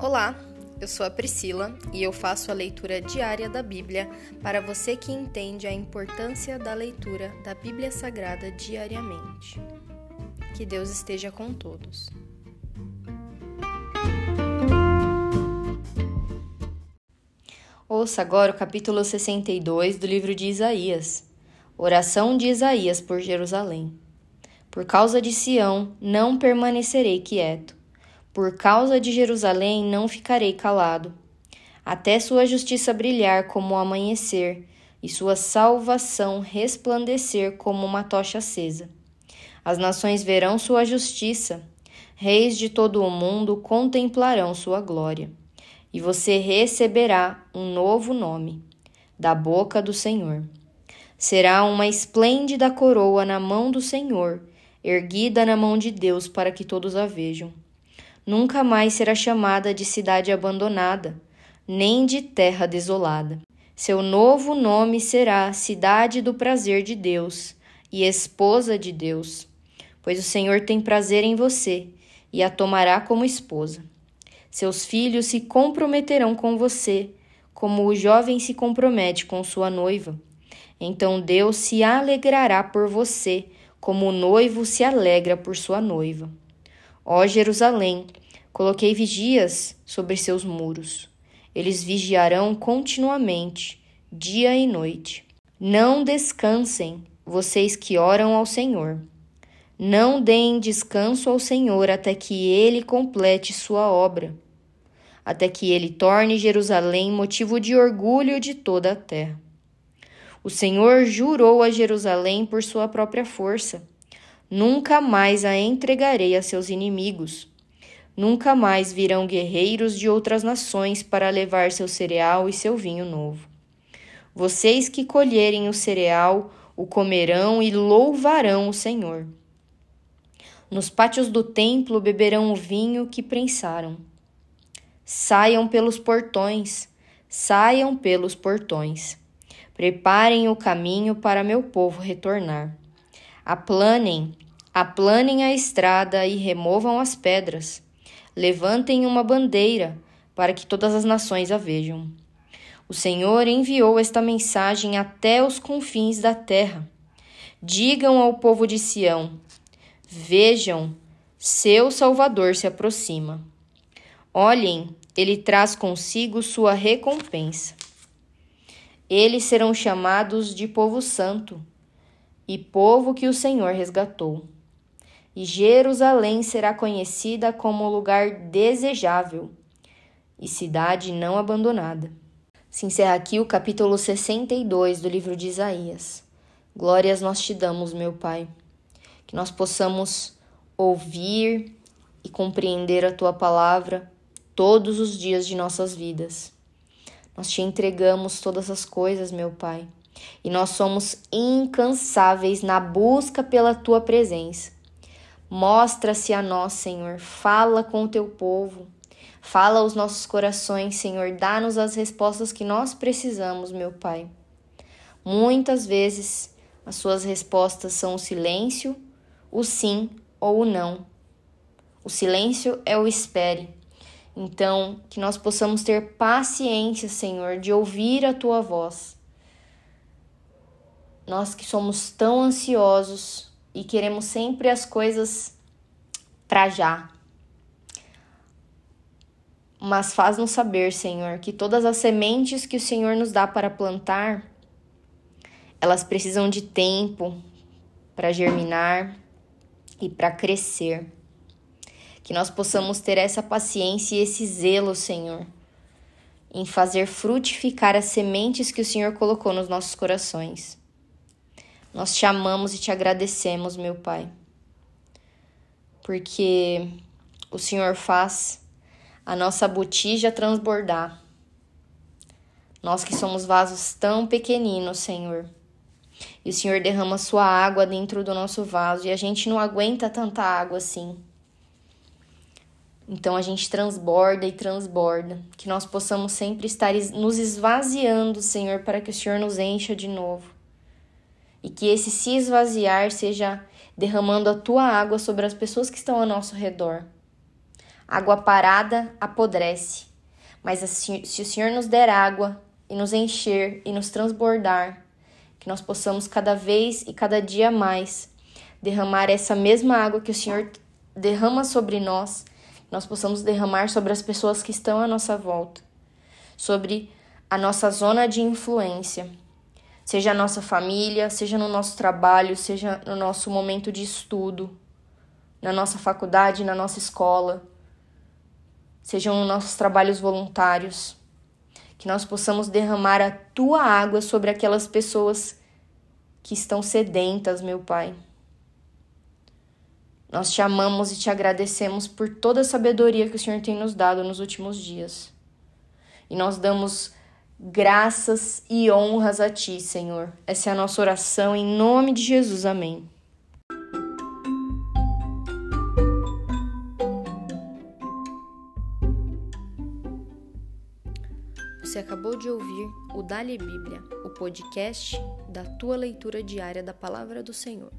Olá, eu sou a Priscila e eu faço a leitura diária da Bíblia para você que entende a importância da leitura da Bíblia Sagrada diariamente. Que Deus esteja com todos. Ouça agora o capítulo 62 do livro de Isaías. Oração de Isaías por Jerusalém. Por causa de Sião, não permanecerei quieto. Por causa de Jerusalém, não ficarei calado. Até sua justiça brilhar como o amanhecer e sua salvação resplandecer como uma tocha acesa. As nações verão sua justiça, reis de todo o mundo contemplarão sua glória e você receberá um novo nome da boca do Senhor. Será uma esplêndida coroa na mão do Senhor, erguida na mão de Deus para que todos a vejam. Nunca mais será chamada de cidade abandonada, nem de terra desolada. Seu novo nome será Cidade do Prazer de Deus e Esposa de Deus, pois o Senhor tem prazer em você e a tomará como esposa. Seus filhos se comprometerão com você, como o jovem se compromete com sua noiva. Então Deus se alegrará por você, como o noivo se alegra por sua noiva. Ó Jerusalém, coloquei vigias sobre seus muros. Eles vigiarão continuamente, dia e noite. Não descansem, vocês que oram ao Senhor. Não deem descanso ao Senhor até que ele complete sua obra, até que ele torne Jerusalém motivo de orgulho de toda a terra. O Senhor jurou a Jerusalém por sua própria força: Nunca mais a entregarei a seus inimigos. Nunca mais virão guerreiros de outras nações para levar seu cereal e seu vinho novo. Vocês que colherem o cereal o comerão e louvarão o Senhor. Nos pátios do templo beberão o vinho que prensaram. Saiam pelos portões, saiam pelos portões. Preparem o caminho para meu povo retornar. Aplanem, aplanem a estrada e removam as pedras. Levantem uma bandeira para que todas as nações a vejam. O Senhor enviou esta mensagem até os confins da terra. Digam ao povo de Sião: Vejam, seu Salvador se aproxima. Olhem, ele traz consigo sua recompensa. Eles serão chamados de povo santo e povo que o Senhor resgatou. E Jerusalém será conhecida como lugar desejável e cidade não abandonada. Se encerra aqui o capítulo 62 do livro de Isaías. Glórias nós te damos, meu Pai que nós possamos ouvir e compreender a tua palavra todos os dias de nossas vidas. Nós te entregamos todas as coisas, meu Pai, e nós somos incansáveis na busca pela tua presença. Mostra-se a nós, Senhor, fala com o teu povo, fala aos nossos corações, Senhor, dá-nos as respostas que nós precisamos, meu Pai. Muitas vezes as suas respostas são o silêncio o sim ou o não. O silêncio é o espere. Então, que nós possamos ter paciência, Senhor, de ouvir a tua voz. Nós que somos tão ansiosos e queremos sempre as coisas para já. Mas faz-nos saber, Senhor, que todas as sementes que o Senhor nos dá para plantar, elas precisam de tempo para germinar, e para crescer. Que nós possamos ter essa paciência e esse zelo, Senhor, em fazer frutificar as sementes que o Senhor colocou nos nossos corações. Nós te amamos e te agradecemos, meu Pai, porque o Senhor faz a nossa botija transbordar. Nós que somos vasos tão pequeninos, Senhor e o Senhor derrama sua água dentro do nosso vaso e a gente não aguenta tanta água assim. Então a gente transborda e transborda, que nós possamos sempre estar nos esvaziando, Senhor, para que o Senhor nos encha de novo. E que esse se esvaziar seja derramando a tua água sobre as pessoas que estão ao nosso redor. Água parada apodrece, mas se o Senhor nos der água e nos encher e nos transbordar, que nós possamos cada vez e cada dia mais derramar essa mesma água que o Senhor derrama sobre nós, nós possamos derramar sobre as pessoas que estão à nossa volta, sobre a nossa zona de influência, seja a nossa família, seja no nosso trabalho, seja no nosso momento de estudo, na nossa faculdade, na nossa escola, sejam nos nossos trabalhos voluntários, que nós possamos derramar a tua água sobre aquelas pessoas que estão sedentas, meu Pai. Nós te amamos e te agradecemos por toda a sabedoria que o Senhor tem nos dado nos últimos dias. E nós damos graças e honras a Ti, Senhor. Essa é a nossa oração em nome de Jesus. Amém. Você acabou de ouvir o Dali Bíblia, o podcast da tua leitura diária da palavra do Senhor.